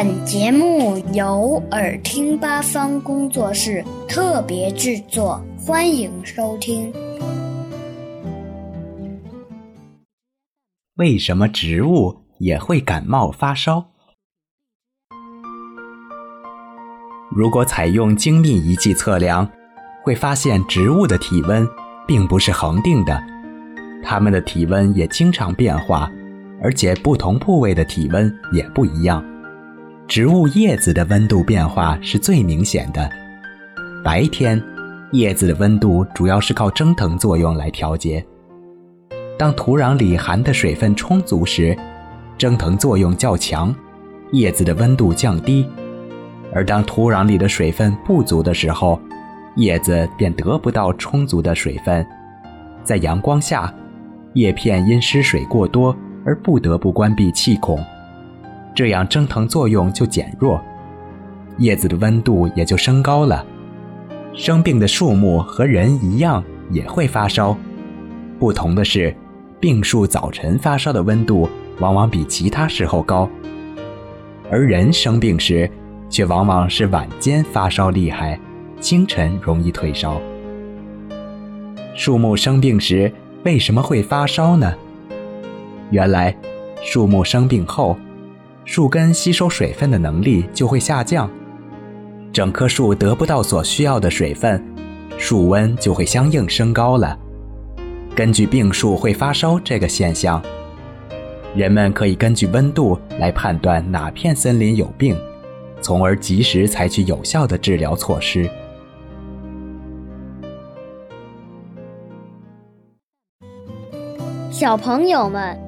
本节目由耳听八方工作室特别制作，欢迎收听。为什么植物也会感冒发烧？如果采用精密仪器测量，会发现植物的体温并不是恒定的，它们的体温也经常变化，而且不同部位的体温也不一样。植物叶子的温度变化是最明显的。白天，叶子的温度主要是靠蒸腾作用来调节。当土壤里含的水分充足时，蒸腾作用较强，叶子的温度降低；而当土壤里的水分不足的时候，叶子便得不到充足的水分。在阳光下，叶片因失水过多而不得不关闭气孔。这样蒸腾作用就减弱，叶子的温度也就升高了。生病的树木和人一样也会发烧，不同的是，病树早晨发烧的温度往往比其他时候高，而人生病时却往往是晚间发烧厉害，清晨容易退烧。树木生病时为什么会发烧呢？原来，树木生病后。树根吸收水分的能力就会下降，整棵树得不到所需要的水分，树温就会相应升高了。根据病树会发烧这个现象，人们可以根据温度来判断哪片森林有病，从而及时采取有效的治疗措施。小朋友们。